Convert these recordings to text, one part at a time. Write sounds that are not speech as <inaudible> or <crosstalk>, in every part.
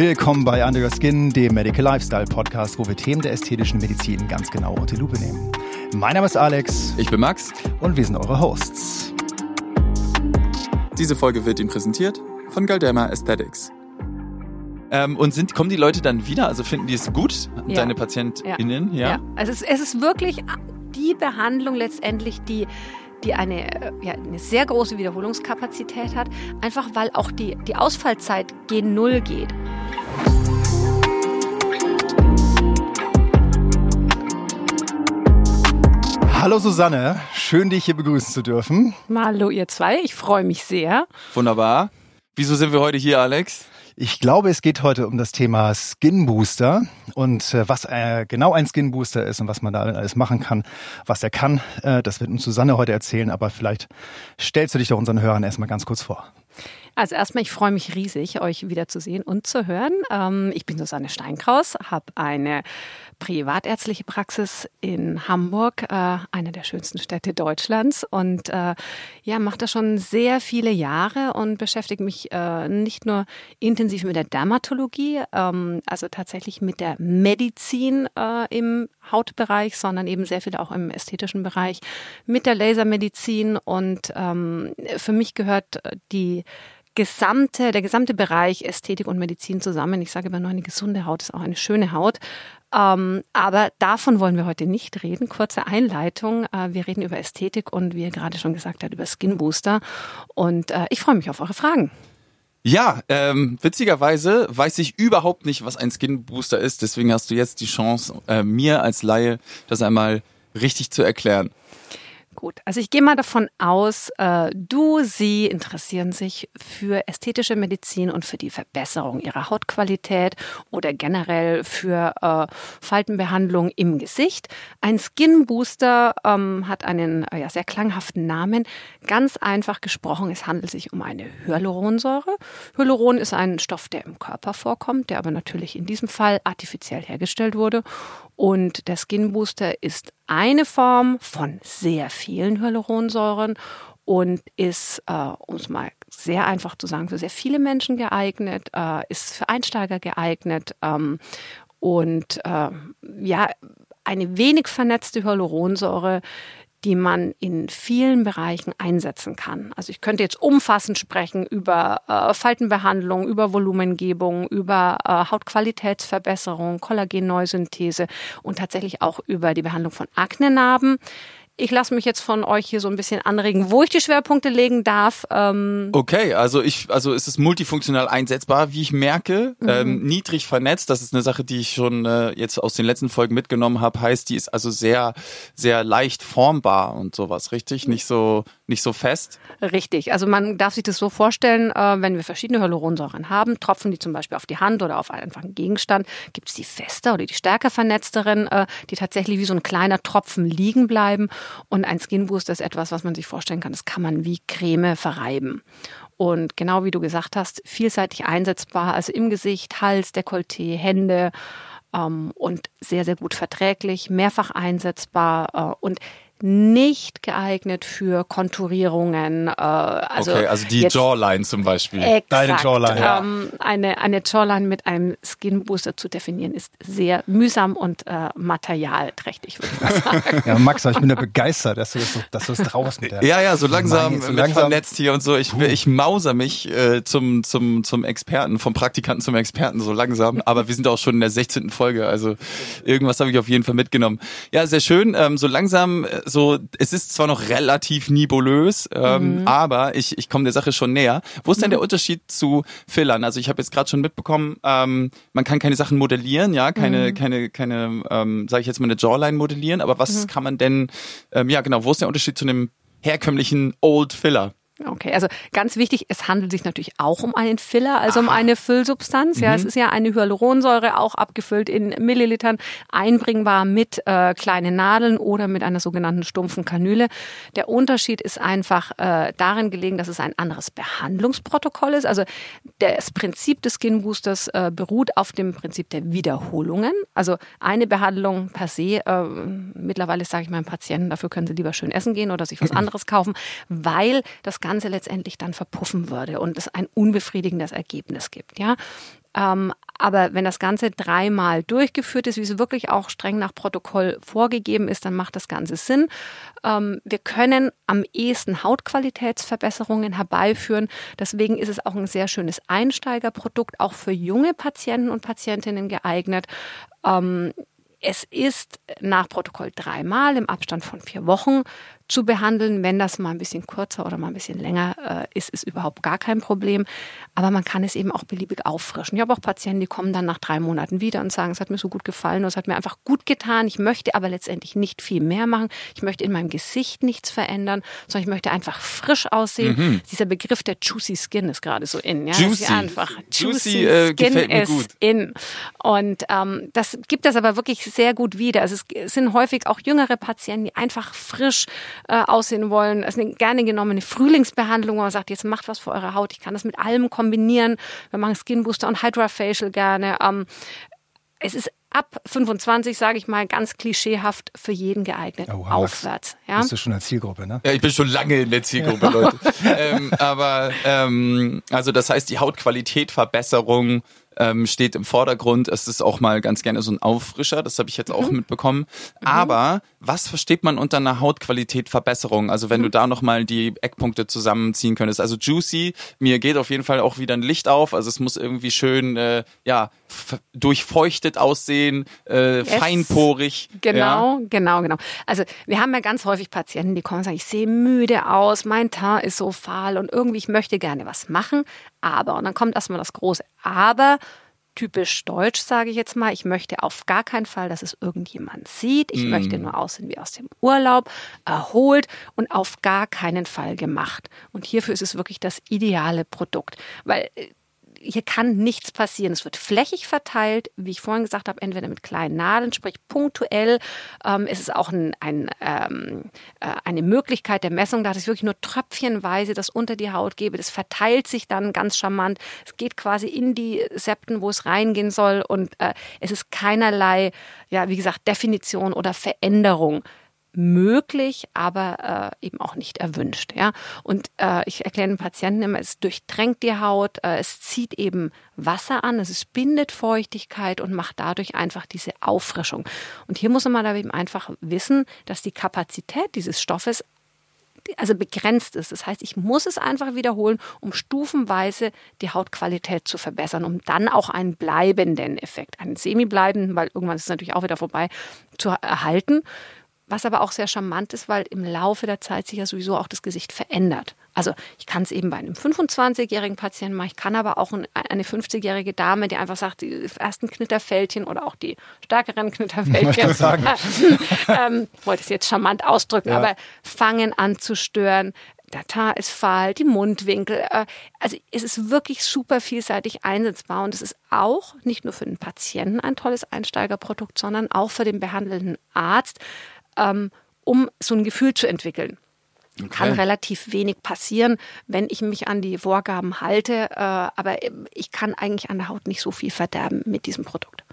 Willkommen bei Under Your Skin, dem Medical Lifestyle Podcast, wo wir Themen der ästhetischen Medizin ganz genau unter die Lupe nehmen. Mein Name ist Alex. Ich bin Max. Und wir sind eure Hosts. Diese Folge wird Ihnen präsentiert von Galderma Aesthetics. Ähm, und sind, kommen die Leute dann wieder? Also finden die es gut, ja. deine PatientInnen? Ja. ja. Also es, es ist wirklich die Behandlung letztendlich, die die eine, ja, eine sehr große Wiederholungskapazität hat, einfach weil auch die, die Ausfallzeit gen Null geht. Hallo Susanne, schön dich hier begrüßen zu dürfen. Hallo ihr zwei, ich freue mich sehr. Wunderbar. Wieso sind wir heute hier, Alex? Ich glaube, es geht heute um das Thema Skin Booster und äh, was äh, genau ein Skin Booster ist und was man da alles machen kann, was er kann. Äh, das wird uns Susanne heute erzählen, aber vielleicht stellst du dich doch unseren Hörern erstmal ganz kurz vor. Also erstmal, ich freue mich riesig, euch wieder zu sehen und zu hören. Ähm, ich bin Susanne Steinkraus, habe eine privatärztliche Praxis in Hamburg, äh, eine der schönsten Städte Deutschlands und äh, ja, mache das schon sehr viele Jahre und beschäftige mich äh, nicht nur intensiv mit der Dermatologie, ähm, also tatsächlich mit der Medizin äh, im Hautbereich, sondern eben sehr viel auch im ästhetischen Bereich mit der Lasermedizin und ähm, für mich gehört die gesamte, der gesamte Bereich Ästhetik und Medizin zusammen. Ich sage immer nur, eine gesunde Haut ist auch eine schöne Haut. Ähm, aber davon wollen wir heute nicht reden. Kurze Einleitung. Äh, wir reden über Ästhetik und wie ihr gerade schon gesagt habt, über Skin Booster. Und äh, ich freue mich auf eure Fragen. Ja, ähm, witzigerweise weiß ich überhaupt nicht, was ein Skin Booster ist. Deswegen hast du jetzt die Chance, äh, mir als Laie das einmal richtig zu erklären. Gut, also ich gehe mal davon aus, äh, du, sie interessieren sich für ästhetische Medizin und für die Verbesserung ihrer Hautqualität oder generell für äh, Faltenbehandlung im Gesicht. Ein Skin Booster ähm, hat einen äh, ja, sehr klanghaften Namen. Ganz einfach gesprochen, es handelt sich um eine Hyaluronsäure. Hyaluron ist ein Stoff, der im Körper vorkommt, der aber natürlich in diesem Fall artifiziell hergestellt wurde. Und der Skin Booster ist eine Form von sehr vielen Hyaluronsäuren und ist, äh, um es mal sehr einfach zu sagen, für sehr viele Menschen geeignet, äh, ist für Einsteiger geeignet ähm, und äh, ja, eine wenig vernetzte Hyaluronsäure die man in vielen Bereichen einsetzen kann. Also ich könnte jetzt umfassend sprechen über äh, Faltenbehandlung, über Volumengebung, über äh, Hautqualitätsverbesserung, Kollagenneusynthese und tatsächlich auch über die Behandlung von Aknenarben. Ich lasse mich jetzt von euch hier so ein bisschen anregen, wo ich die Schwerpunkte legen darf. Ähm okay, also ich, also ist es multifunktional einsetzbar, wie ich merke. Mhm. Ähm, niedrig vernetzt, das ist eine Sache, die ich schon äh, jetzt aus den letzten Folgen mitgenommen habe. Heißt, die ist also sehr, sehr leicht formbar und sowas, richtig? Nicht so, nicht so fest. Richtig. Also man darf sich das so vorstellen, äh, wenn wir verschiedene Hyaluronsäuren haben, tropfen die zum Beispiel auf die Hand oder auf einfach einen Gegenstand, gibt es die fester oder die stärker vernetzteren, äh, die tatsächlich wie so ein kleiner Tropfen liegen bleiben. Und ein Skin Booster ist etwas, was man sich vorstellen kann, das kann man wie Creme verreiben. Und genau wie du gesagt hast, vielseitig einsetzbar, also im Gesicht, Hals, Dekolleté, Hände ähm, und sehr, sehr gut verträglich, mehrfach einsetzbar äh, und nicht geeignet für Konturierungen. Äh, also okay, also die Jawline zum Beispiel. Exakt, Deine Jawline. Ja. Ähm, eine, eine Jawline mit einem Skin Booster zu definieren, ist sehr mühsam und äh, materialträchtig, würde ich mal <laughs> sagen. ja, Max, ich bin ja begeistert, dass du das, dass du das draußen mit der Ja, ja, so langsam, so langsam vernetzt hier und so. Ich, ich mauser mich äh, zum, zum, zum Experten, vom Praktikanten zum Experten so langsam. <laughs> Aber wir sind auch schon in der 16. Folge, also irgendwas habe ich auf jeden Fall mitgenommen. Ja, sehr schön. Ähm, so langsam äh, so, es ist zwar noch relativ nebulös, ähm, mhm. aber ich, ich komme der Sache schon näher. Wo ist denn der mhm. Unterschied zu Fillern? Also ich habe jetzt gerade schon mitbekommen, ähm, man kann keine Sachen modellieren, ja, keine, mhm. keine, keine, ähm, sage ich jetzt mal eine Jawline modellieren, aber was mhm. kann man denn, ähm, ja genau, wo ist der Unterschied zu einem herkömmlichen Old Filler? Okay, also ganz wichtig, es handelt sich natürlich auch um einen Filler, also Aha. um eine Füllsubstanz. Ja, mhm. es ist ja eine Hyaluronsäure, auch abgefüllt in Millilitern, einbringbar mit äh, kleinen Nadeln oder mit einer sogenannten stumpfen Kanüle. Der Unterschied ist einfach äh, darin gelegen, dass es ein anderes Behandlungsprotokoll ist. Also das Prinzip des Skin Boosters äh, beruht auf dem Prinzip der Wiederholungen. Also eine Behandlung per se, äh, mittlerweile sage ich meinen Patienten, dafür können sie lieber schön essen gehen oder sich was <laughs> anderes kaufen, weil das Ganze letztendlich dann verpuffen würde und es ein unbefriedigendes Ergebnis gibt. Ja, ähm, Aber wenn das Ganze dreimal durchgeführt ist, wie es wirklich auch streng nach Protokoll vorgegeben ist, dann macht das Ganze Sinn. Ähm, wir können am ehesten Hautqualitätsverbesserungen herbeiführen. Deswegen ist es auch ein sehr schönes Einsteigerprodukt, auch für junge Patienten und Patientinnen geeignet. Ähm, es ist nach Protokoll dreimal im Abstand von vier Wochen zu behandeln. Wenn das mal ein bisschen kürzer oder mal ein bisschen länger äh, ist, ist überhaupt gar kein Problem. Aber man kann es eben auch beliebig auffrischen. Ich habe auch Patienten, die kommen dann nach drei Monaten wieder und sagen, es hat mir so gut gefallen es hat mir einfach gut getan. Ich möchte aber letztendlich nicht viel mehr machen. Ich möchte in meinem Gesicht nichts verändern, sondern ich möchte einfach frisch aussehen. Mhm. Dieser Begriff der Juicy Skin ist gerade so in. Ja? Juicy. Einfach Juicy, Juicy äh, Skin ist gut. in. Und ähm, das gibt das aber wirklich sehr gut wieder. Also es sind häufig auch jüngere Patienten, die einfach frisch äh, aussehen wollen. Es ist eine gerne genommene Frühlingsbehandlung, wo man sagt, jetzt macht was für eure Haut. Ich kann das mit allem kombinieren. Wir machen Skin Booster und Hydra Facial gerne. Ähm, es ist ab 25, sage ich mal, ganz klischeehaft für jeden geeignet. Oh, aufwärts. Ja? Bist du schon in der Zielgruppe, ne? Ja, ich bin schon lange in der Zielgruppe, Leute. ähm, aber ähm, also das heißt, die Hautqualitätverbesserung ähm, steht im Vordergrund. Es ist auch mal ganz gerne so ein Auffrischer, das habe ich jetzt auch mhm. mitbekommen. Mhm. Aber was versteht man unter einer Hautqualitätverbesserung? Also wenn mhm. du da nochmal die Eckpunkte zusammenziehen könntest. Also Juicy, mir geht auf jeden Fall auch wieder ein Licht auf. Also es muss irgendwie schön, äh, ja, durchfeuchtet aussehen, äh, yes. feinporig. Genau, ja. genau, genau. Also wir haben ja ganz häufig Patienten, die kommen und sagen, ich sehe müde aus, mein Teint ist so fahl und irgendwie ich möchte gerne was machen, aber, und dann kommt erstmal das große Aber, typisch deutsch, sage ich jetzt mal. Ich möchte auf gar keinen Fall, dass es irgendjemand sieht. Ich mm. möchte nur aussehen wie aus dem Urlaub, erholt und auf gar keinen Fall gemacht. Und hierfür ist es wirklich das ideale Produkt. Weil äh, hier kann nichts passieren. Es wird flächig verteilt, wie ich vorhin gesagt habe, entweder mit kleinen Nadeln, sprich punktuell. Ähm, es ist auch ein, ein, ähm, äh, eine Möglichkeit der Messung, da ich wirklich nur tröpfchenweise das unter die Haut gebe. Das verteilt sich dann ganz charmant. Es geht quasi in die Septen, wo es reingehen soll und äh, es ist keinerlei, ja, wie gesagt, Definition oder Veränderung möglich, aber äh, eben auch nicht erwünscht. Ja? Und äh, ich erkläre den Patienten immer, es durchdrängt die Haut, äh, es zieht eben Wasser an, es bindet Feuchtigkeit und macht dadurch einfach diese Auffrischung. Und hier muss man aber eben einfach wissen, dass die Kapazität dieses Stoffes also begrenzt ist. Das heißt, ich muss es einfach wiederholen, um stufenweise die Hautqualität zu verbessern, um dann auch einen bleibenden Effekt, einen semi-bleibenden, weil irgendwann ist es natürlich auch wieder vorbei, zu erhalten. Was aber auch sehr charmant ist, weil im Laufe der Zeit sich ja sowieso auch das Gesicht verändert. Also ich kann es eben bei einem 25-jährigen Patienten machen, ich kann aber auch eine 50-jährige Dame, die einfach sagt, die ersten Knitterfältchen oder auch die stärkeren Knitterfältchen, sagen. <laughs> ähm, wollte es jetzt charmant ausdrücken, ja. aber fangen an zu stören. Der Teint ist fahl, die Mundwinkel. Äh, also es ist wirklich super vielseitig einsetzbar und es ist auch nicht nur für den Patienten ein tolles Einsteigerprodukt, sondern auch für den behandelnden Arzt ähm, um so ein Gefühl zu entwickeln. Okay. Kann relativ wenig passieren, wenn ich mich an die Vorgaben halte, äh, aber ich kann eigentlich an der Haut nicht so viel verderben mit diesem Produkt.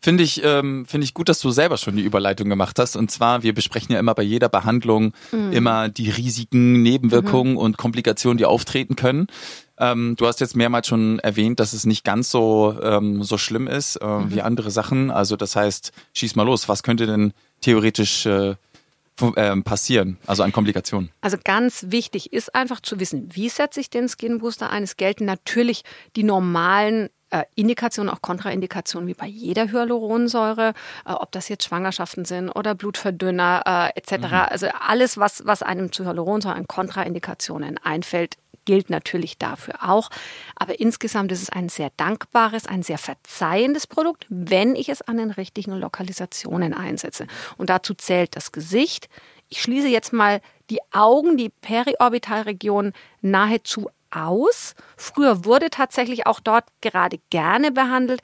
Finde ich, ähm, finde ich gut, dass du selber schon die Überleitung gemacht hast. Und zwar, wir besprechen ja immer bei jeder Behandlung mhm. immer die Risiken, Nebenwirkungen mhm. und Komplikationen, die auftreten können. Ähm, du hast jetzt mehrmals schon erwähnt, dass es nicht ganz so, ähm, so schlimm ist äh, mhm. wie andere Sachen. Also das heißt, schieß mal los. Was könnte denn theoretisch äh, ähm, passieren, also an Komplikationen? Also ganz wichtig ist einfach zu wissen, wie setze ich den Skin Booster ein. Es gelten natürlich die normalen äh, Indikationen, auch Kontraindikationen wie bei jeder Hyaluronsäure, äh, ob das jetzt Schwangerschaften sind oder Blutverdünner äh, etc. Mhm. Also alles, was, was einem zu Hyaluronsäure an Kontraindikationen einfällt, gilt natürlich dafür auch. Aber insgesamt ist es ein sehr dankbares, ein sehr verzeihendes Produkt, wenn ich es an den richtigen Lokalisationen einsetze. Und dazu zählt das Gesicht. Ich schließe jetzt mal die Augen, die Periorbitalregion nahezu aus. Früher wurde tatsächlich auch dort gerade gerne behandelt.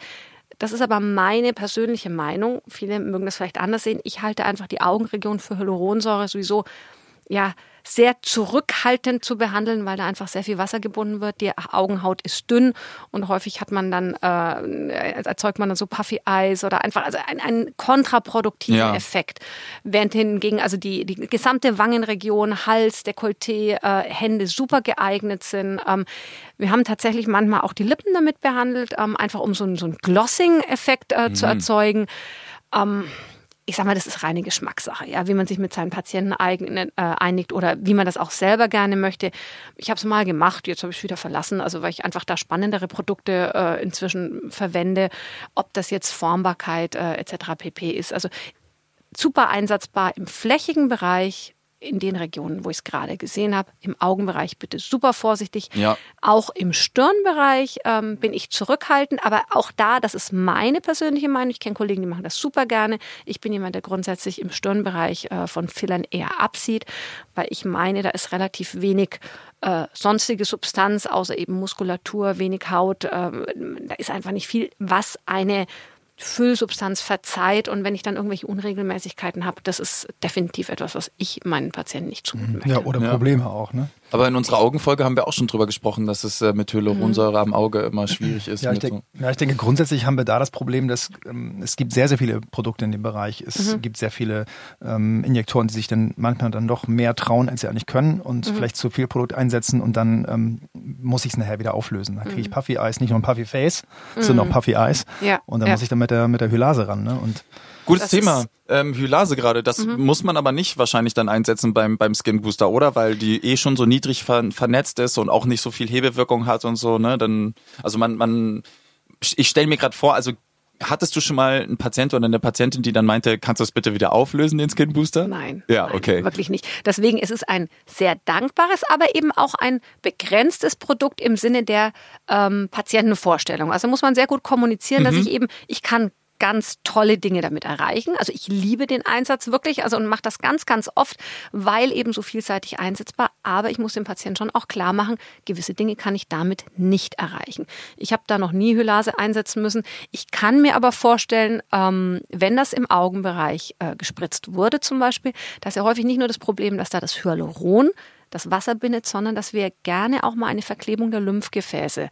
Das ist aber meine persönliche Meinung. Viele mögen das vielleicht anders sehen. Ich halte einfach die Augenregion für Hyaluronsäure sowieso ja, sehr zurückhaltend zu behandeln, weil da einfach sehr viel Wasser gebunden wird. Die Augenhaut ist dünn und häufig hat man dann, äh, erzeugt man dann so Puffy Eyes oder einfach also ein, ein kontraproduktiver ja. Effekt. Während hingegen also die, die gesamte Wangenregion, Hals, Dekolleté, äh, Hände super geeignet sind. Ähm, wir haben tatsächlich manchmal auch die Lippen damit behandelt, ähm, einfach um so, so einen Glossing-Effekt äh, mhm. zu erzeugen. Ähm, ich sag mal, das ist reine Geschmackssache, ja, wie man sich mit seinen Patienten äh, einigt oder wie man das auch selber gerne möchte. Ich habe es mal gemacht, jetzt habe ich wieder verlassen, also weil ich einfach da spannendere Produkte äh, inzwischen verwende, ob das jetzt Formbarkeit äh, etc. pp ist. Also super einsatzbar im flächigen Bereich, in den Regionen, wo ich es gerade gesehen habe. Im Augenbereich bitte super vorsichtig. Ja. Auch im Stirnbereich ähm, bin ich zurückhaltend, aber auch da, das ist meine persönliche Meinung. Ich kenne Kollegen, die machen das super gerne. Ich bin jemand, der grundsätzlich im Stirnbereich äh, von Fillern eher absieht, weil ich meine, da ist relativ wenig äh, sonstige Substanz, außer eben Muskulatur, wenig Haut. Äh, da ist einfach nicht viel, was eine Füllsubstanz verzeiht und wenn ich dann irgendwelche Unregelmäßigkeiten habe, das ist definitiv etwas, was ich meinen Patienten nicht zumuten möchte. Ja, oder Probleme auch, ne? Aber in unserer Augenfolge haben wir auch schon drüber gesprochen, dass es äh, mit Hyaluronsäure mhm. am Auge immer schwierig ist. Ja ich, denk, so. ja, ich denke, grundsätzlich haben wir da das Problem, dass ähm, es gibt sehr, sehr viele Produkte in dem Bereich. Es mhm. gibt sehr viele ähm, Injektoren, die sich dann manchmal dann doch mehr trauen, als sie eigentlich können und mhm. vielleicht zu viel Produkt einsetzen und dann ähm, muss ich es nachher wieder auflösen. Dann kriege ich mhm. Puffy Eyes, nicht nur ein Puffy Face, sondern auch mhm. Puffy Eyes. Ja. Und dann ja. muss ich dann mit der, mit der Hylase ran. Ne? Und Gutes das Thema. Ähm, Hylase gerade. Das mhm. muss man aber nicht wahrscheinlich dann einsetzen beim, beim Skin Booster, oder? Weil die eh schon so niedrig ver vernetzt ist und auch nicht so viel Hebewirkung hat und so, ne? Dann, also man, man, ich stelle mir gerade vor, also Hattest du schon mal einen Patient oder eine Patientin, die dann meinte, kannst du das bitte wieder auflösen, den Skin Booster? Nein. Ja, nein, okay. Wirklich nicht. Deswegen ist es ein sehr dankbares, aber eben auch ein begrenztes Produkt im Sinne der ähm, Patientenvorstellung. Also muss man sehr gut kommunizieren, mhm. dass ich eben, ich kann ganz tolle Dinge damit erreichen. Also ich liebe den Einsatz wirklich, also und mache das ganz, ganz oft, weil eben so vielseitig einsetzbar. Aber ich muss dem Patienten schon auch klar machen, gewisse Dinge kann ich damit nicht erreichen. Ich habe da noch nie Hylase einsetzen müssen. Ich kann mir aber vorstellen, ähm, wenn das im Augenbereich äh, gespritzt wurde zum Beispiel, da ist ja häufig nicht nur das Problem, dass da das Hyaluron das Wasser bindet, sondern dass wir gerne auch mal eine Verklebung der Lymphgefäße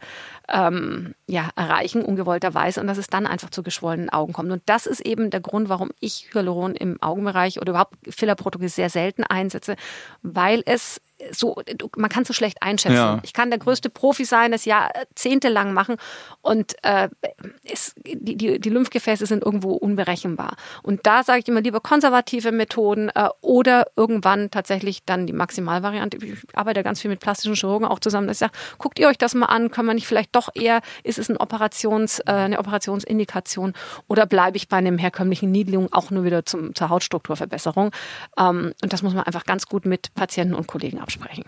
ähm, ja, erreichen, ungewollterweise, und dass es dann einfach zu geschwollenen Augen kommt. Und das ist eben der Grund, warum ich Hyaluron im Augenbereich oder überhaupt Fillerprodukte sehr selten einsetze, weil es so, man kann so schlecht einschätzen. Ja. Ich kann der größte Profi sein, das jahrzehntelang machen und äh, es, die, die, die Lymphgefäße sind irgendwo unberechenbar. Und da sage ich immer lieber konservative Methoden äh, oder irgendwann tatsächlich dann die Maximalvariante. Ich arbeite ganz viel mit plastischen Chirurgen auch zusammen, dass ich sage, guckt ihr euch das mal an, können wir nicht vielleicht doch eher, ist es ein Operations, äh, eine Operationsindikation oder bleibe ich bei einem herkömmlichen Niedligung auch nur wieder zum, zur Hautstrukturverbesserung? Ähm, und das muss man einfach ganz gut mit Patienten und Kollegen absprechen sprechen.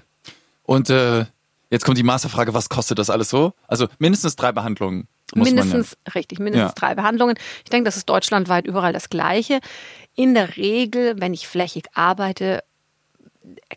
Und äh, jetzt kommt die Masterfrage, was kostet das alles so? Also mindestens drei Behandlungen. mindestens, ja. richtig, mindestens ja. drei Behandlungen. Ich denke, das ist deutschlandweit überall das Gleiche. In der Regel, wenn ich flächig arbeite,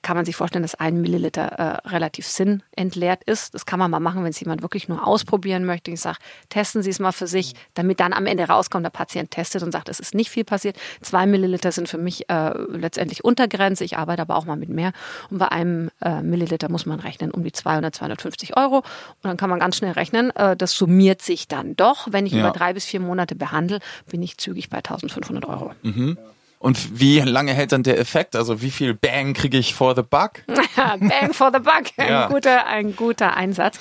kann man sich vorstellen, dass ein Milliliter äh, relativ sinnentleert ist. Das kann man mal machen, wenn es jemand wirklich nur ausprobieren möchte. Ich sage, testen Sie es mal für sich, damit dann am Ende rauskommt, der Patient testet und sagt, es ist nicht viel passiert. Zwei Milliliter sind für mich äh, letztendlich Untergrenze. Ich arbeite aber auch mal mit mehr. Und bei einem äh, Milliliter muss man rechnen um die 200, 250 Euro. Und dann kann man ganz schnell rechnen. Äh, das summiert sich dann doch. Wenn ich ja. über drei bis vier Monate behandle, bin ich zügig bei 1500 Euro. Mhm. Und wie lange hält dann der Effekt? Also wie viel Bang kriege ich for the buck? <laughs> Bang for the buck, ein, guter, ein guter Einsatz.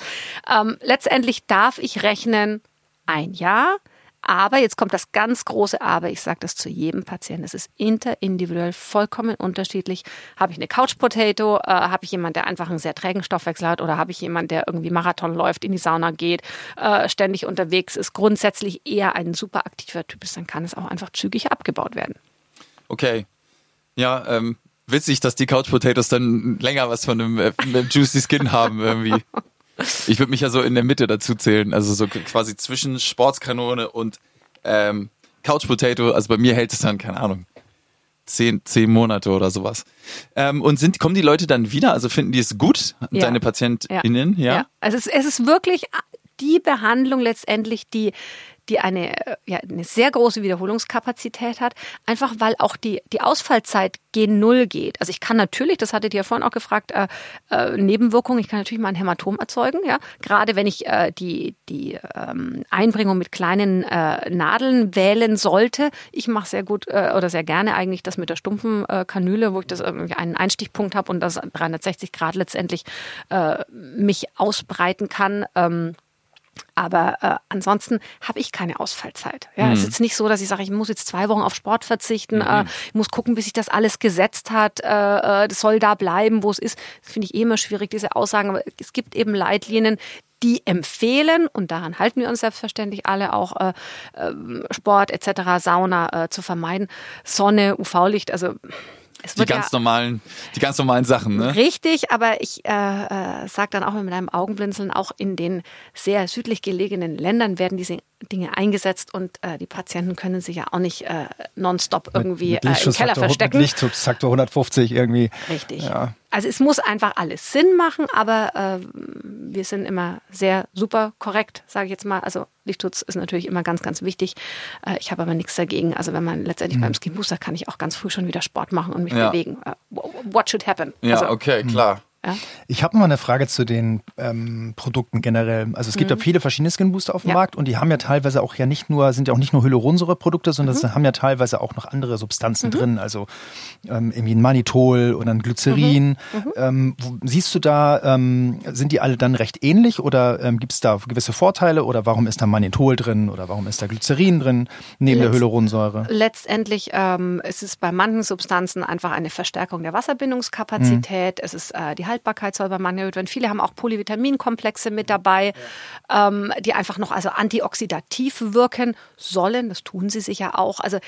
Ähm, letztendlich darf ich rechnen ein Jahr. Aber jetzt kommt das ganz große Aber. Ich sage das zu jedem Patienten. Es ist interindividuell vollkommen unterschiedlich. Habe ich eine Couch Potato? Äh, habe ich jemanden, der einfach einen sehr trägen Stoffwechsel hat? Oder habe ich jemanden, der irgendwie Marathon läuft, in die Sauna geht, äh, ständig unterwegs ist, grundsätzlich eher ein super aktiver Typ ist? Dann kann es auch einfach zügig abgebaut werden. Okay. Ja, ähm, witzig, dass die Couch Potatoes dann länger was von einem, äh, einem Juicy Skin <laughs> haben irgendwie. Ich würde mich ja so in der Mitte dazu zählen, also so quasi zwischen Sportskanone und ähm, Couch Potato. Also bei mir hält es dann, keine Ahnung, zehn, zehn Monate oder sowas. Ähm, und sind, kommen die Leute dann wieder? Also finden die es gut, ja. deine PatientInnen? Ja. ja. ja. Also es, es ist wirklich die Behandlung letztendlich, die die eine, äh, ja, eine sehr große Wiederholungskapazität hat, einfach weil auch die, die Ausfallzeit gen Null geht. Also ich kann natürlich, das hattet ihr ja vorhin auch gefragt, äh, äh, Nebenwirkungen, ich kann natürlich mal ein Hämatom erzeugen, ja. Gerade wenn ich äh, die, die ähm, Einbringung mit kleinen äh, Nadeln wählen sollte. Ich mache sehr gut äh, oder sehr gerne eigentlich das mit der stumpfen äh, Kanüle, wo ich das irgendwie einen Einstichpunkt habe und das 360 Grad letztendlich äh, mich ausbreiten kann. Ähm, aber äh, ansonsten habe ich keine Ausfallzeit. Ja, mhm. es ist jetzt nicht so, dass ich sage, ich muss jetzt zwei Wochen auf Sport verzichten, mhm. äh, ich muss gucken, bis sich das alles gesetzt hat, äh, äh, das soll da bleiben, wo es ist. Das finde ich eh immer schwierig, diese Aussagen. Aber es gibt eben Leitlinien, die empfehlen, und daran halten wir uns selbstverständlich alle, auch äh, äh, Sport etc., Sauna äh, zu vermeiden. Sonne, UV-Licht, also die ganz ja normalen, die ganz normalen Sachen, ne? Richtig, aber ich äh, äh, sage dann auch mit einem Augenblinzeln, auch in den sehr südlich gelegenen Ländern werden diese Dinge eingesetzt und äh, die Patienten können sich ja auch nicht äh, nonstop irgendwie mit, mit äh, im Keller verstecken. Lichtschutzfaktor 150 irgendwie. Richtig. Ja. Also es muss einfach alles Sinn machen, aber äh, wir sind immer sehr super korrekt, sage ich jetzt mal. Also Lichtschutz ist natürlich immer ganz, ganz wichtig. Äh, ich habe aber nichts dagegen. Also wenn man letztendlich mhm. beim Skin Booster kann ich auch ganz früh schon wieder Sport machen und mich ja. bewegen. Uh, what should happen? Ja, also, okay, klar. Ja. Ich habe noch mal eine Frage zu den ähm, Produkten generell. Also es gibt mhm. ja viele verschiedene Skin Booster auf dem ja. Markt und die haben ja teilweise auch ja nicht nur, sind ja auch nicht nur Hyaluronsäure-Produkte, sondern mhm. haben ja teilweise auch noch andere Substanzen mhm. drin. Also ähm, irgendwie ein Manitol oder ein Glycerin. Mhm. Mhm. Ähm, wo, siehst du da, ähm, sind die alle dann recht ähnlich oder ähm, gibt es da gewisse Vorteile oder warum ist da Manitol drin oder warum ist da Glycerin drin neben Letzt, der Hyaluronsäure? Letztendlich ähm, ist es bei manchen Substanzen einfach eine Verstärkung der Wasserbindungskapazität. Mhm. Es ist äh, die Haltbarkeit soll bei manchen erhöht werden. Viele haben auch Polyvitaminkomplexe mit dabei, ja. ähm, die einfach noch also antioxidativ wirken sollen. Das tun sie sicher auch. Also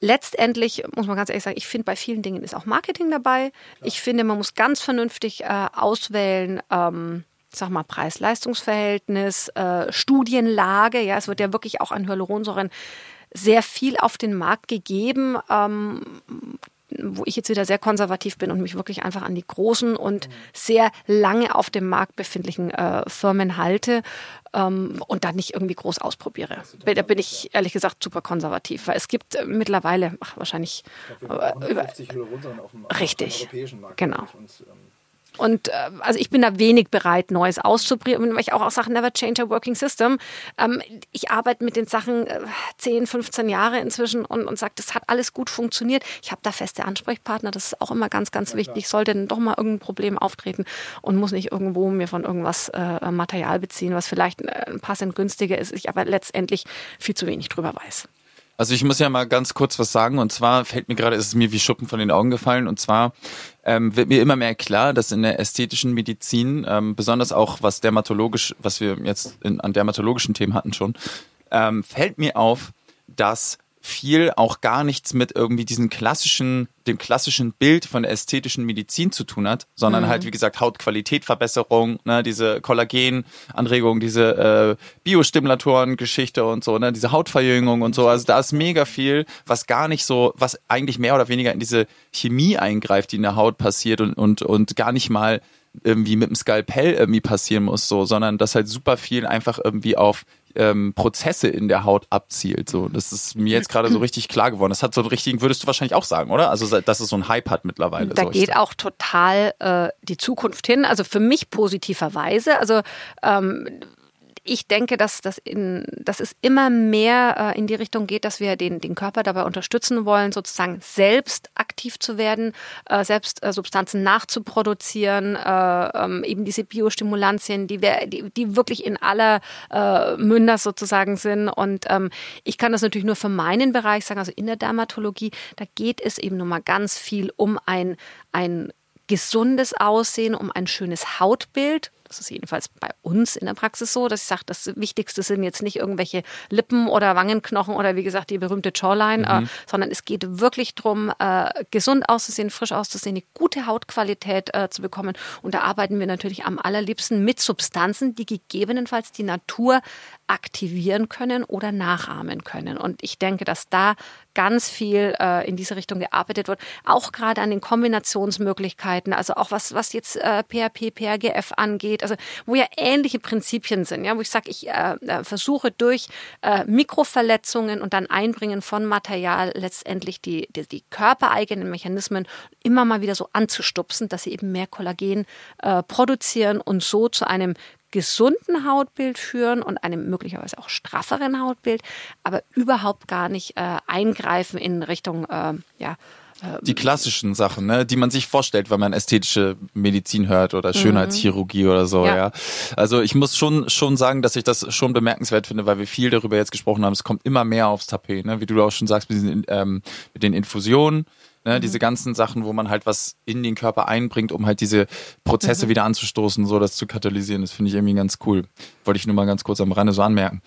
letztendlich muss man ganz ehrlich sagen, ich finde bei vielen Dingen ist auch Marketing dabei. Ja. Ich finde, man muss ganz vernünftig äh, auswählen. Ähm, sag mal, Preis-Leistungs-Verhältnis, äh, Studienlage. Ja, es wird ja wirklich auch an Hyaluronsäuren sehr viel auf den Markt gegeben. Ähm, wo ich jetzt wieder sehr konservativ bin und mich wirklich einfach an die großen und sehr lange auf dem Markt befindlichen äh, Firmen halte ähm, und dann nicht irgendwie groß ausprobiere. Da bin ich ehrlich gesagt super konservativ, weil es gibt äh, mittlerweile, ach, wahrscheinlich äh, über, richtig, genau. Und, ähm, und äh, also ich bin da wenig bereit, Neues auszuprobieren, weil ich auch, auch sage, never change a working system. Ähm, ich arbeite mit den Sachen äh, 10, 15 Jahre inzwischen und, und sage, das hat alles gut funktioniert. Ich habe da feste Ansprechpartner, das ist auch immer ganz, ganz wichtig. Sollte dann doch mal irgendein Problem auftreten und muss nicht irgendwo mir von irgendwas äh, Material beziehen, was vielleicht äh, ein paar Cent günstiger ist, ich aber letztendlich viel zu wenig drüber weiß. Also ich muss ja mal ganz kurz was sagen. Und zwar fällt mir gerade, ist es mir wie Schuppen von den Augen gefallen. Und zwar ähm, wird mir immer mehr klar, dass in der ästhetischen Medizin, ähm, besonders auch was dermatologisch, was wir jetzt in, an dermatologischen Themen hatten schon, ähm, fällt mir auf, dass viel auch gar nichts mit irgendwie diesen klassischen, dem klassischen Bild von der ästhetischen Medizin zu tun hat, sondern mhm. halt, wie gesagt, Hautqualitätverbesserung, ne, diese Kollagenanregung, diese äh, Biostimulatoren-Geschichte und so, ne, diese Hautverjüngung und so. Also da ist mega viel, was gar nicht so, was eigentlich mehr oder weniger in diese Chemie eingreift, die in der Haut passiert und, und, und gar nicht mal irgendwie mit dem Skalpell irgendwie passieren muss, so, sondern dass halt super viel einfach irgendwie auf ähm, Prozesse in der Haut abzielt. So, das ist mir jetzt gerade so <clears throat> richtig klar geworden. Das hat so einen richtigen, würdest du wahrscheinlich auch sagen, oder? Also, dass es so einen Hype hat mittlerweile. Da geht auch total äh, die Zukunft hin. Also für mich positiverweise. Also ähm, ich denke, dass, dass, in, dass es immer mehr äh, in die Richtung geht, dass wir den, den Körper dabei unterstützen wollen, sozusagen selbst aktiv zu werden, äh, selbst äh, Substanzen nachzuproduzieren, äh, ähm, eben diese Biostimulantien, die, wir, die, die wirklich in aller äh, Münder sozusagen sind. Und ähm, ich kann das natürlich nur für meinen Bereich sagen, also in der Dermatologie, da geht es eben nun mal ganz viel um ein, ein gesundes Aussehen, um ein schönes Hautbild das ist jedenfalls bei uns in der Praxis so, dass ich sage, das Wichtigste sind jetzt nicht irgendwelche Lippen oder Wangenknochen oder wie gesagt die berühmte Jawline, äh, mhm. äh, sondern es geht wirklich darum, äh, gesund auszusehen, frisch auszusehen, eine gute Hautqualität äh, zu bekommen. Und da arbeiten wir natürlich am allerliebsten mit Substanzen, die gegebenenfalls die Natur aktivieren können oder nachahmen können. Und ich denke, dass da ganz viel äh, in diese Richtung gearbeitet wird, auch gerade an den Kombinationsmöglichkeiten, also auch was, was jetzt äh, PHP, PRGF angeht, Haut, also wo ja ähnliche Prinzipien sind, ja, wo ich sage, ich äh, äh, versuche durch äh, Mikroverletzungen und dann Einbringen von Material letztendlich die, die, die körpereigenen Mechanismen immer mal wieder so anzustupsen, dass sie eben mehr Kollagen äh, produzieren und so zu einem gesunden Hautbild führen und einem möglicherweise auch strafferen Hautbild, aber überhaupt gar nicht äh, eingreifen in Richtung äh, ja, die klassischen Sachen, ne, die man sich vorstellt, wenn man ästhetische Medizin hört oder Schönheitschirurgie mhm. oder so, ja. ja. Also ich muss schon schon sagen, dass ich das schon bemerkenswert finde, weil wir viel darüber jetzt gesprochen haben. Es kommt immer mehr aufs Tapet, ne, wie du auch schon sagst mit, diesen, ähm, mit den Infusionen. Ne, mhm. Diese ganzen Sachen, wo man halt was in den Körper einbringt, um halt diese Prozesse mhm. wieder anzustoßen, so das zu katalysieren, das finde ich irgendwie ganz cool. Wollte ich nur mal ganz kurz am Rande so anmerken.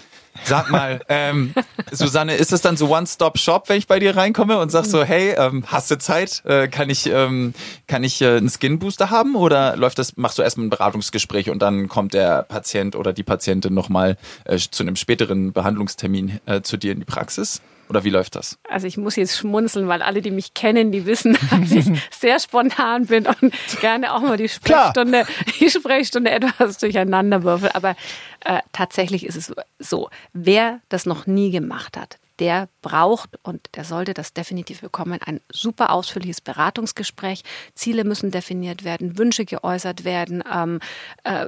Sag mal, <laughs> ähm, Susanne, ist es dann so One-Stop-Shop, wenn ich bei dir reinkomme und sag so, mhm. hey, ähm, hast du Zeit? Äh, kann ich, ähm, kann ich äh, einen Skin-Booster haben? Oder läuft das, machst du erstmal ein Beratungsgespräch und dann kommt der Patient oder die Patientin nochmal äh, zu einem späteren Behandlungstermin äh, zu dir in die Praxis? Oder wie läuft das? Also ich muss jetzt schmunzeln, weil alle, die mich kennen, die wissen, <laughs> dass ich sehr spontan bin und gerne auch mal die <laughs> Sprechstunde, die Sprechstunde etwas durcheinander würfel. Aber äh, tatsächlich ist es so, wer das noch nie gemacht hat, der braucht und der sollte das definitiv bekommen. Ein super ausführliches Beratungsgespräch. Ziele müssen definiert werden, Wünsche geäußert werden. Ähm, äh,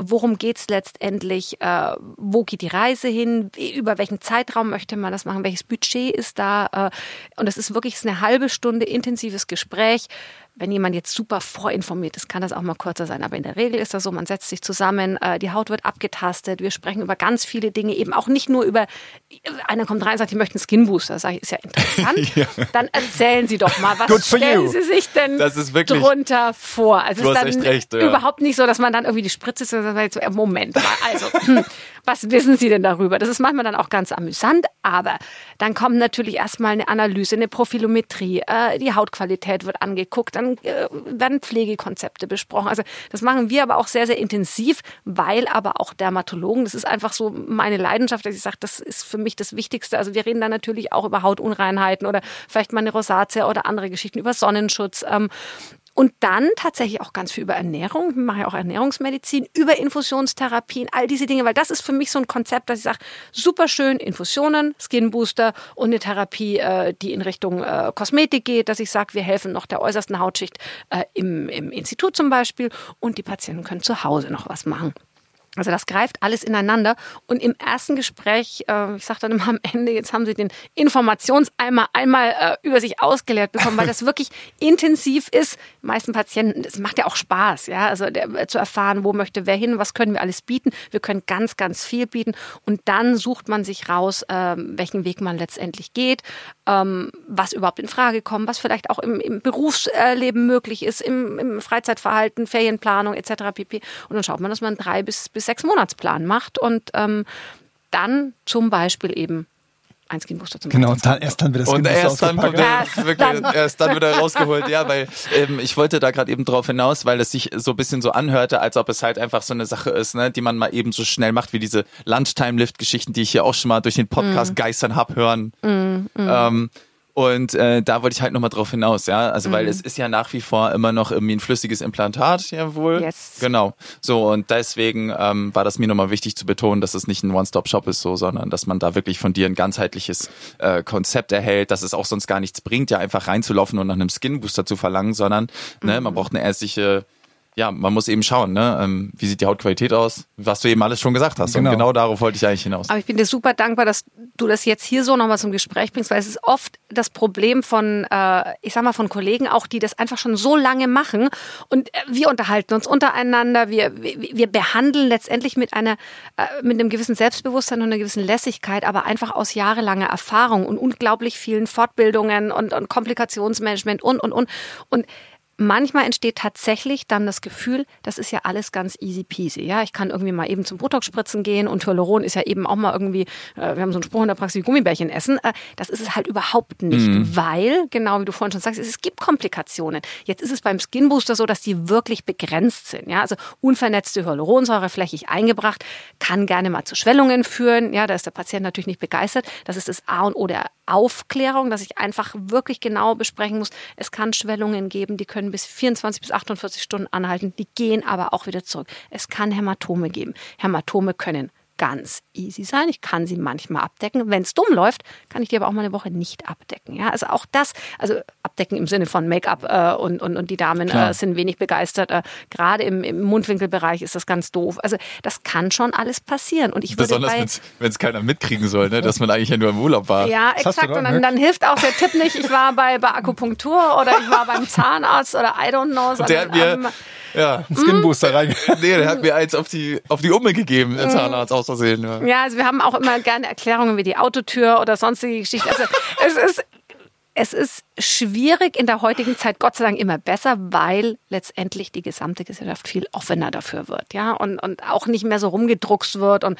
worum geht's letztendlich? Äh, wo geht die Reise hin? Über welchen Zeitraum möchte man das machen? Welches Budget ist da? Äh, und es ist wirklich eine halbe Stunde intensives Gespräch wenn jemand jetzt super vorinformiert ist, kann das auch mal kürzer sein. Aber in der Regel ist das so, man setzt sich zusammen, äh, die Haut wird abgetastet, wir sprechen über ganz viele Dinge, eben auch nicht nur über, einer kommt rein und sagt, ich möchte einen Skin Booster. Sag ich, ist ja interessant. <laughs> ja. Dann erzählen Sie doch mal, was stellen Sie sich denn drunter vor? Also es ist dann recht, ja. überhaupt nicht so, dass man dann irgendwie die Spritze so, Moment mal, also, hm, was wissen Sie denn darüber? Das ist manchmal dann auch ganz amüsant, aber dann kommt natürlich erstmal eine Analyse, eine Profilometrie, äh, die Hautqualität wird angeguckt, dann äh, werden Pflegekonzepte besprochen. Also das machen wir aber auch sehr, sehr intensiv, weil aber auch Dermatologen, das ist einfach so meine Leidenschaft, dass ich sage, das ist für mich das Wichtigste. Also wir reden da natürlich auch über Hautunreinheiten oder vielleicht mal eine Rosatia oder andere Geschichten, über Sonnenschutz. Ähm, und dann tatsächlich auch ganz viel über Ernährung. Ich mache ja auch Ernährungsmedizin, über Infusionstherapien, all diese Dinge, weil das ist für mich so ein Konzept, dass ich sage, super schön, Infusionen, Skin Booster und eine Therapie, äh, die in Richtung äh, Kosmetik geht, dass ich sage, wir helfen noch der äußersten Hautschicht äh, im, im Institut zum Beispiel und die Patienten können zu Hause noch was machen. Also das greift alles ineinander. Und im ersten Gespräch, äh, ich sage dann immer am Ende, jetzt haben Sie den Informationseimer einmal äh, über sich ausgeleert bekommen, weil das <laughs> wirklich intensiv ist. Die meisten Patienten, das macht ja auch Spaß, ja, also der, äh, zu erfahren, wo möchte wer hin, was können wir alles bieten. Wir können ganz, ganz viel bieten. Und dann sucht man sich raus, äh, welchen Weg man letztendlich geht, was überhaupt in Frage kommt, was vielleicht auch im, im Berufsleben möglich ist, im, im Freizeitverhalten, Ferienplanung etc. pp. Und dann schaut man, dass man drei bis, bis sechs Monatsplan macht und ähm, dann zum Beispiel eben ein Skinbooster zum Genau, und dann, erst dann wird das Und erst dann, wird, wirklich, dann. erst dann wird er rausgeholt. Ja, weil ähm, ich wollte da gerade eben drauf hinaus, weil es sich so ein bisschen so anhörte, als ob es halt einfach so eine Sache ist, ne, die man mal eben so schnell macht, wie diese Lunchtime-Lift-Geschichten, die ich hier auch schon mal durch den Podcast mm. geistern hab hören. Mm, mm. Ähm, und äh, da wollte ich halt nochmal drauf hinaus, ja. Also mhm. weil es ist ja nach wie vor immer noch irgendwie ein flüssiges Implantat, ja wohl. Yes. Genau. So, und deswegen ähm, war das mir nochmal wichtig zu betonen, dass es nicht ein One-Stop-Shop ist, so, sondern dass man da wirklich von dir ein ganzheitliches äh, Konzept erhält, dass es auch sonst gar nichts bringt, ja einfach reinzulaufen und nach einem Skin-Booster zu verlangen, sondern mhm. ne, man braucht eine ärztliche ja, man muss eben schauen, ne? Ähm, wie sieht die Hautqualität aus, was du eben alles schon gesagt hast. Genau. Und genau darauf wollte ich eigentlich hinaus. Aber ich bin dir super dankbar, dass du das jetzt hier so nochmal zum Gespräch bringst, weil es ist oft das Problem von, äh, ich sag mal, von Kollegen auch, die das einfach schon so lange machen. Und äh, wir unterhalten uns untereinander, wir, wir, wir behandeln letztendlich mit einer, äh, mit einem gewissen Selbstbewusstsein und einer gewissen Lässigkeit, aber einfach aus jahrelanger Erfahrung und unglaublich vielen Fortbildungen und, und Komplikationsmanagement und, und, und. Und manchmal entsteht tatsächlich dann das Gefühl, das ist ja alles ganz easy peasy. Ja, ich kann irgendwie mal eben zum Botox-Spritzen gehen und Hyaluron ist ja eben auch mal irgendwie, äh, wir haben so einen Spruch in der Praxis, wie Gummibärchen essen. Äh, das ist es halt überhaupt nicht, mhm. weil, genau wie du vorhin schon sagst, es gibt Komplikationen. Jetzt ist es beim Skin Booster so, dass die wirklich begrenzt sind. Ja, also unvernetzte Hyaluronsäure flächig eingebracht kann gerne mal zu Schwellungen führen. Ja, da ist der Patient natürlich nicht begeistert. Das ist das A und O der Aufklärung, dass ich einfach wirklich genau besprechen muss. Es kann Schwellungen geben, die können bis 24 bis 48 Stunden anhalten, die gehen aber auch wieder zurück. Es kann Hämatome geben. Hämatome können ganz easy sein. Ich kann sie manchmal abdecken. Wenn es dumm läuft, kann ich die aber auch mal eine Woche nicht abdecken. Ja, also auch das, also abdecken im Sinne von Make-up äh, und, und, und die Damen äh, sind wenig begeistert. Äh, Gerade im, im Mundwinkelbereich ist das ganz doof. Also das kann schon alles passieren. Und ich Besonders wenn es keiner mitkriegen soll, ne? dass man eigentlich ja nur im Urlaub war. Ja, das exakt. Und dann, dann, hilft auch der Tipp nicht, ich war bei, bei Akupunktur oder ich war beim <laughs> Zahnarzt oder I don't know. Und der hat mir, ähm, ja. Ein Skinbooster rein. nee, der hat mir eins auf die, auf die Umme gegeben, der Zahnarzt aus Versehen. Ja. ja, also wir haben auch immer gerne Erklärungen wie die Autotür oder sonstige Geschichten. Also <laughs> es ist, es ist schwierig in der heutigen Zeit, Gott sei Dank immer besser, weil letztendlich die gesamte Gesellschaft viel offener dafür wird, ja, und, und auch nicht mehr so rumgedruckst wird und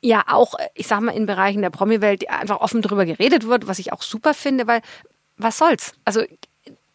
ja auch, ich sag mal, in Bereichen der Promi-Welt einfach offen drüber geredet wird, was ich auch super finde, weil was soll's? Also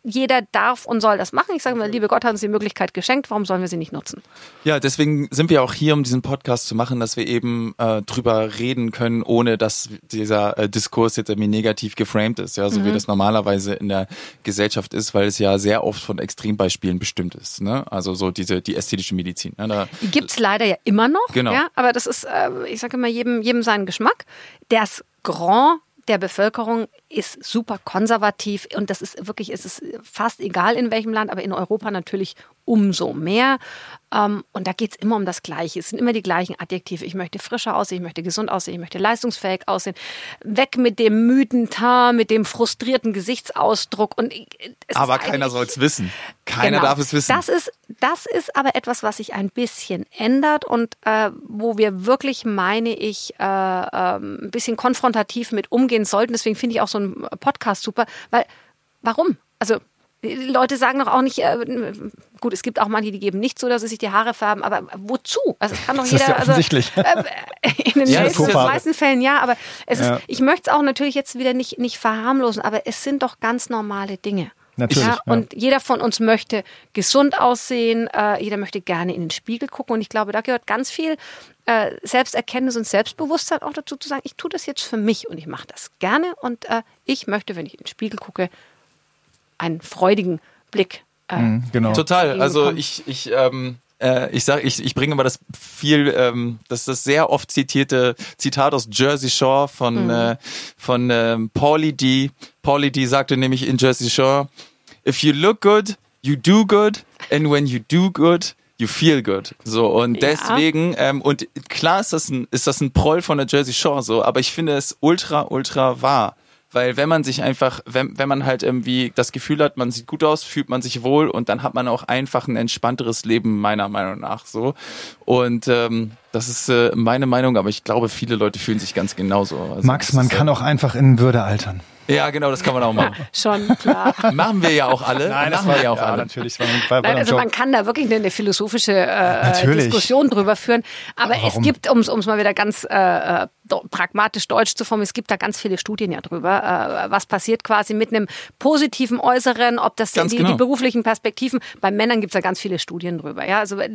jeder darf und soll das machen. Ich sage mal, liebe Gott hat uns die Möglichkeit geschenkt, warum sollen wir sie nicht nutzen? Ja, deswegen sind wir auch hier, um diesen Podcast zu machen, dass wir eben äh, drüber reden können, ohne dass dieser äh, Diskurs jetzt irgendwie negativ geframed ist, ja, so mhm. wie das normalerweise in der Gesellschaft ist, weil es ja sehr oft von Extrembeispielen bestimmt ist. Ne? Also so diese die ästhetische Medizin. Ne? Da, die gibt's leider ja immer noch. Genau. Ja, aber das ist, äh, ich sage immer, jedem, jedem seinen Geschmack. Das Grand der Bevölkerung ist super konservativ und das ist wirklich, es ist fast egal in welchem Land, aber in Europa natürlich umso mehr. Ähm, und da geht es immer um das Gleiche. Es sind immer die gleichen Adjektive. Ich möchte frischer aussehen, ich möchte gesund aussehen, ich möchte leistungsfähig aussehen. Weg mit dem müden Teint, mit dem frustrierten Gesichtsausdruck. Und aber keiner soll es wissen. Keiner genau. darf es wissen. Das ist, das ist aber etwas, was sich ein bisschen ändert und äh, wo wir wirklich, meine ich, äh, äh, ein bisschen konfrontativ mit umgehen sollten. Deswegen finde ich auch so ein Podcast super, weil warum? Also die Leute sagen doch auch nicht, äh, gut, es gibt auch manche, die geben nicht zu, dass sie sich die Haare färben, aber wozu? Also es kann doch das jeder. Ist ja also, offensichtlich. Also, äh, in den, ja, meisten, meisten Fällen ja, aber es ja. ist, ich möchte es auch natürlich jetzt wieder nicht, nicht verharmlosen, aber es sind doch ganz normale Dinge. Natürlich. Ja, und jeder von uns möchte gesund aussehen, äh, jeder möchte gerne in den Spiegel gucken. Und ich glaube, da gehört ganz viel äh, Selbsterkenntnis und Selbstbewusstsein auch dazu zu sagen, ich tue das jetzt für mich und ich mache das gerne. Und äh, ich möchte, wenn ich in den Spiegel gucke, einen freudigen Blick. Äh, mhm, genau. Total. Also ich, ich, ähm, äh, ich sag, ich, ich bringe mal das viel, ähm, das ist das sehr oft zitierte Zitat aus Jersey Shore von, mhm. äh, von ähm, Paulie D. Paulie D sagte nämlich in Jersey Shore, if you look good, you do good, and when you do good, you feel good. So, und ja. deswegen, ähm, und klar ist das, ein, ist das ein Proll von der Jersey Shore, so, aber ich finde es ultra, ultra wahr. Weil wenn man sich einfach, wenn, wenn man halt irgendwie das Gefühl hat, man sieht gut aus, fühlt man sich wohl und dann hat man auch einfach ein entspannteres Leben, meiner Meinung nach so. Und ähm, das ist äh, meine Meinung, aber ich glaube, viele Leute fühlen sich ganz genauso. Also Max, man kann auch einfach in Würde altern. Ja, genau, das kann man auch machen. Schon, klar. <laughs> machen wir ja auch alle. Nein, das machen wir ja auch ja, alle. Natürlich. War, war, Nein, also man kann da wirklich eine philosophische äh, Diskussion drüber führen. Aber, aber es gibt, um es mal wieder ganz äh, äh pragmatisch deutsch zu formulieren, es gibt da ganz viele Studien ja drüber, äh, was passiert quasi mit einem positiven Äußeren, ob das die, genau. die, beruflichen Perspektiven, bei Männern gibt es da ganz viele Studien drüber. Ja, also äh,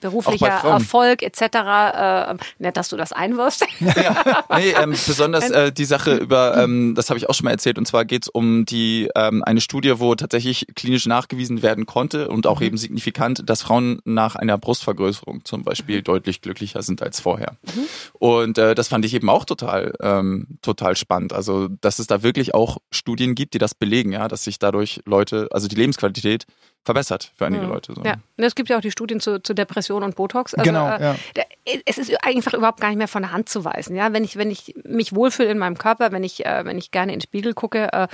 beruflicher Erfolg etc. Äh, nett, dass du das einwirfst. <laughs> Ja, nee, ähm, besonders äh, die Sache über, ähm, das habe ich auch schon mal erzählt, und zwar geht es um die ähm, eine Studie, wo tatsächlich klinisch nachgewiesen werden konnte und auch mhm. eben signifikant, dass Frauen nach einer Brustvergrößerung zum Beispiel mhm. deutlich glücklicher sind als vorher. Mhm. Und äh, das fand ich eben auch total ähm, total spannend. Also dass es da wirklich auch Studien gibt, die das belegen, ja, dass sich dadurch Leute, also die Lebensqualität verbessert für einige mhm. Leute. So. Ja, es gibt ja auch die Studien zu, zu Depression und Botox. Also, genau. Äh, ja. Es ist einfach überhaupt gar nicht mehr von der Hand zu weisen. Ja, wenn ich wenn ich mich wohlfühle in meinem Körper, wenn ich äh, wenn ich gerne in den Spiegel gucke, äh,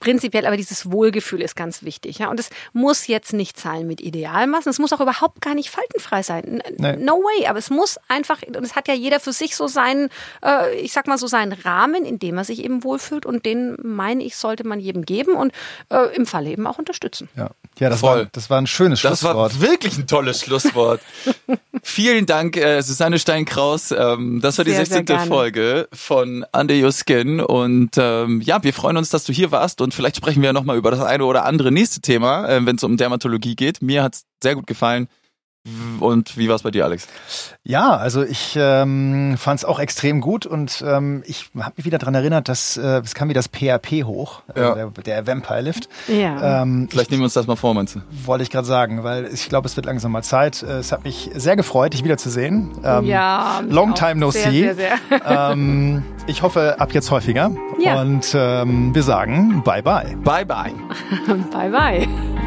prinzipiell, aber dieses Wohlgefühl ist ganz wichtig. Ja? Und es muss jetzt nicht zahlen mit Idealmaßen. Es muss auch überhaupt gar nicht faltenfrei sein. Nee. No way. Aber es muss einfach, und es hat ja jeder für sich so seinen, äh, ich sag mal so seinen Rahmen, in dem er sich eben wohlfühlt. Und den, meine ich, sollte man jedem geben und äh, im Fall eben auch unterstützen. Ja, ja das, Voll. War, das war ein schönes das Schlusswort. Das war wirklich ein tolles Schlusswort. <laughs> Vielen Dank, äh, Susanne Stein-Kraus. Ähm, das war die sehr, 16. Sehr Folge von Under Your Skin. Und ähm, ja, wir freuen uns, dass du hier warst. Und vielleicht sprechen wir nochmal über das eine oder andere nächste Thema, äh, wenn es um Dermatologie geht. Mir hat's sehr gut gefallen. Und wie war es bei dir, Alex? Ja, also ich ähm, fand es auch extrem gut und ähm, ich habe mich wieder daran erinnert, dass äh, es kam wie das PHP hoch, äh, ja. der, der Vampire Lift. Ja. Ähm, Vielleicht nehmen wir uns das mal vor, meinst du? Wollte ich gerade sagen, weil ich glaube, es wird langsam mal Zeit. Äh, es hat mich sehr gefreut, dich wiederzusehen. Ähm, ja. Long time no sehr, see. Sehr, sehr. <laughs> ähm, ich hoffe, ab jetzt häufiger. Ja. Und ähm, wir sagen bye bye. <laughs> Bye bye. bye bye.